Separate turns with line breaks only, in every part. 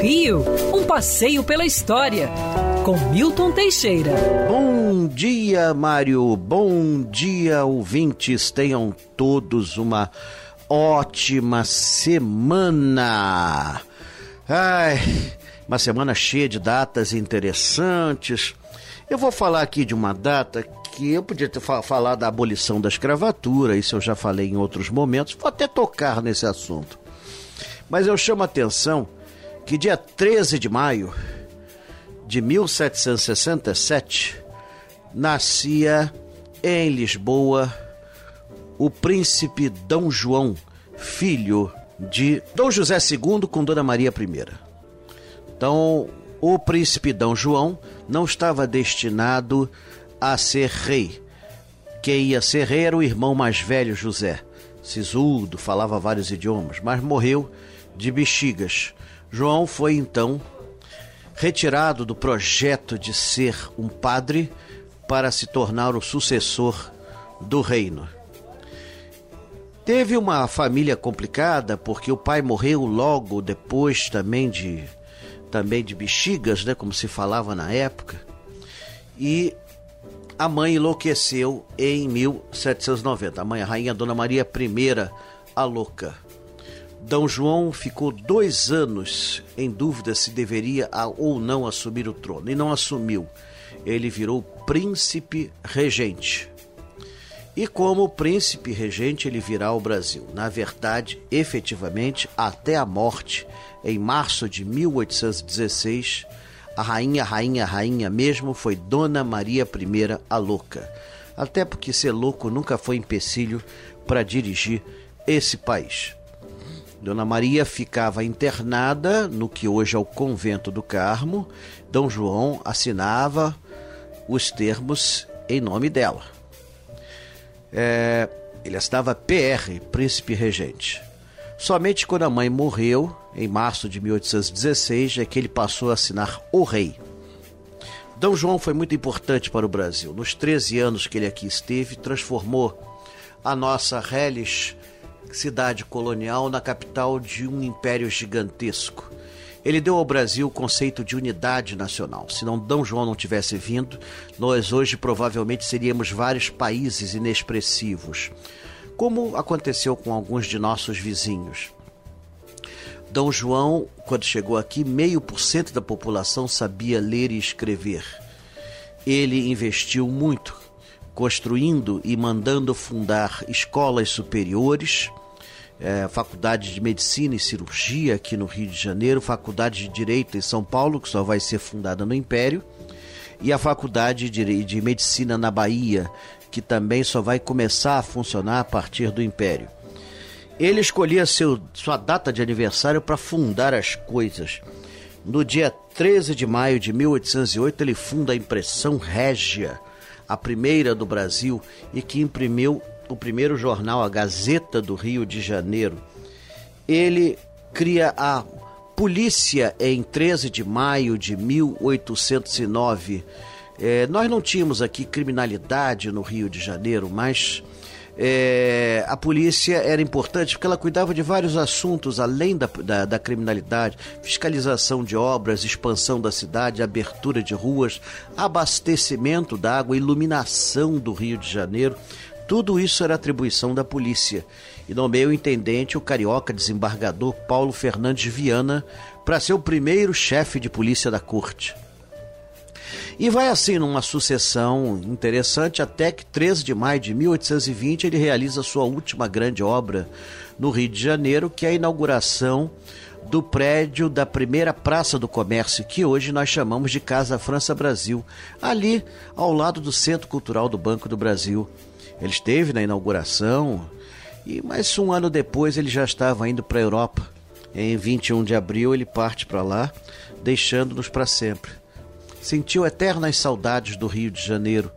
Rio, um passeio pela história, com Milton Teixeira.
Bom dia, Mário. Bom dia, ouvintes. Tenham todos uma ótima semana. Ai, uma semana cheia de datas interessantes. Eu vou falar aqui de uma data que eu podia ter falado da abolição da escravatura, isso eu já falei em outros momentos, vou até tocar nesse assunto. Mas eu chamo a atenção que dia 13 de maio de 1767 nascia em Lisboa o príncipe Dom João, filho de Dom José II com Dona Maria I. Então, o príncipe Dom João não estava destinado a ser rei. Quem ia ser rei era o irmão mais velho José, sisudo, falava vários idiomas, mas morreu de bexigas. João foi então retirado do projeto de ser um padre para se tornar o sucessor do reino. Teve uma família complicada porque o pai morreu logo depois também de também de bexigas, né, como se falava na época. E a mãe enlouqueceu em 1790. A mãe, a rainha Dona Maria I, a louca. D. João ficou dois anos em dúvida se deveria ou não assumir o trono, e não assumiu. Ele virou príncipe regente. E como príncipe regente, ele virá ao Brasil. Na verdade, efetivamente, até a morte, em março de 1816, a rainha, rainha, rainha mesmo foi Dona Maria I a Louca. Até porque ser louco nunca foi empecilho para dirigir esse país. Dona Maria ficava internada no que hoje é o convento do Carmo. Dom João assinava os termos em nome dela é, ele estava PR, príncipe regente. Somente quando a mãe morreu, em março de 1816, é que ele passou a assinar o rei. D. João foi muito importante para o Brasil. Nos 13 anos que ele aqui esteve, transformou a nossa reles cidade colonial na capital de um império gigantesco. Ele deu ao Brasil o conceito de unidade nacional. Se não D. João não tivesse vindo, nós hoje provavelmente seríamos vários países inexpressivos, como aconteceu com alguns de nossos vizinhos. D. João, quando chegou aqui, meio por cento da população sabia ler e escrever. Ele investiu muito, construindo e mandando fundar escolas superiores é, Faculdade de Medicina e Cirurgia aqui no Rio de Janeiro, Faculdade de Direito em São Paulo, que só vai ser fundada no Império, e a Faculdade de, de Medicina na Bahia, que também só vai começar a funcionar a partir do Império. Ele escolhia seu, sua data de aniversário para fundar as coisas. No dia 13 de maio de 1808, ele funda a Impressão Régia, a primeira do Brasil, e que imprimiu o primeiro jornal, a Gazeta do Rio de Janeiro, ele cria a polícia em 13 de maio de 1809. É, nós não tínhamos aqui criminalidade no Rio de Janeiro, mas é, a polícia era importante porque ela cuidava de vários assuntos além da, da, da, criminalidade, fiscalização de obras, expansão da cidade, abertura de ruas, abastecimento da água, iluminação do Rio de Janeiro. Tudo isso era atribuição da polícia. E nomeou o intendente o carioca desembargador Paulo Fernandes Viana para ser o primeiro chefe de polícia da corte. E vai assim numa sucessão interessante até que 13 de maio de 1820 ele realiza sua última grande obra no Rio de Janeiro, que é a inauguração do prédio da primeira Praça do Comércio, que hoje nós chamamos de Casa França Brasil, ali ao lado do Centro Cultural do Banco do Brasil. Ele esteve na inauguração, e mais um ano depois ele já estava indo para a Europa. Em 21 de abril ele parte para lá, deixando-nos para sempre. Sentiu eternas saudades do Rio de Janeiro.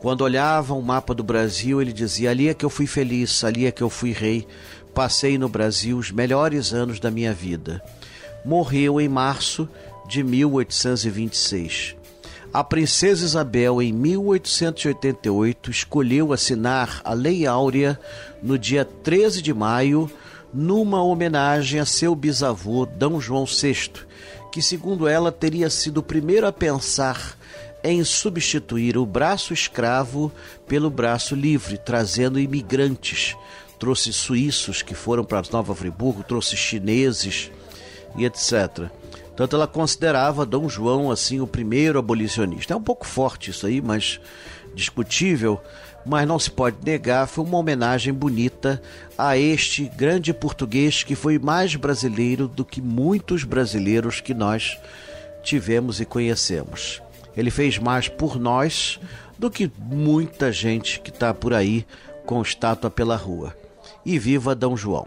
Quando olhava o mapa do Brasil, ele dizia: Ali é que eu fui feliz, ali é que eu fui rei. Passei no Brasil os melhores anos da minha vida. Morreu em março de 1826. A princesa Isabel, em 1888, escolheu assinar a Lei Áurea no dia 13 de maio numa homenagem a seu bisavô D. João VI, que, segundo ela, teria sido o primeiro a pensar em substituir o braço escravo pelo braço livre, trazendo imigrantes. Trouxe suíços que foram para Nova Friburgo, trouxe chineses e etc. Tanto ela considerava Dom João assim o primeiro abolicionista. É um pouco forte isso aí, mas discutível, mas não se pode negar, foi uma homenagem bonita a este grande português que foi mais brasileiro do que muitos brasileiros que nós tivemos e conhecemos. Ele fez mais por nós do que muita gente que está por aí com estátua pela rua. E viva Dom João!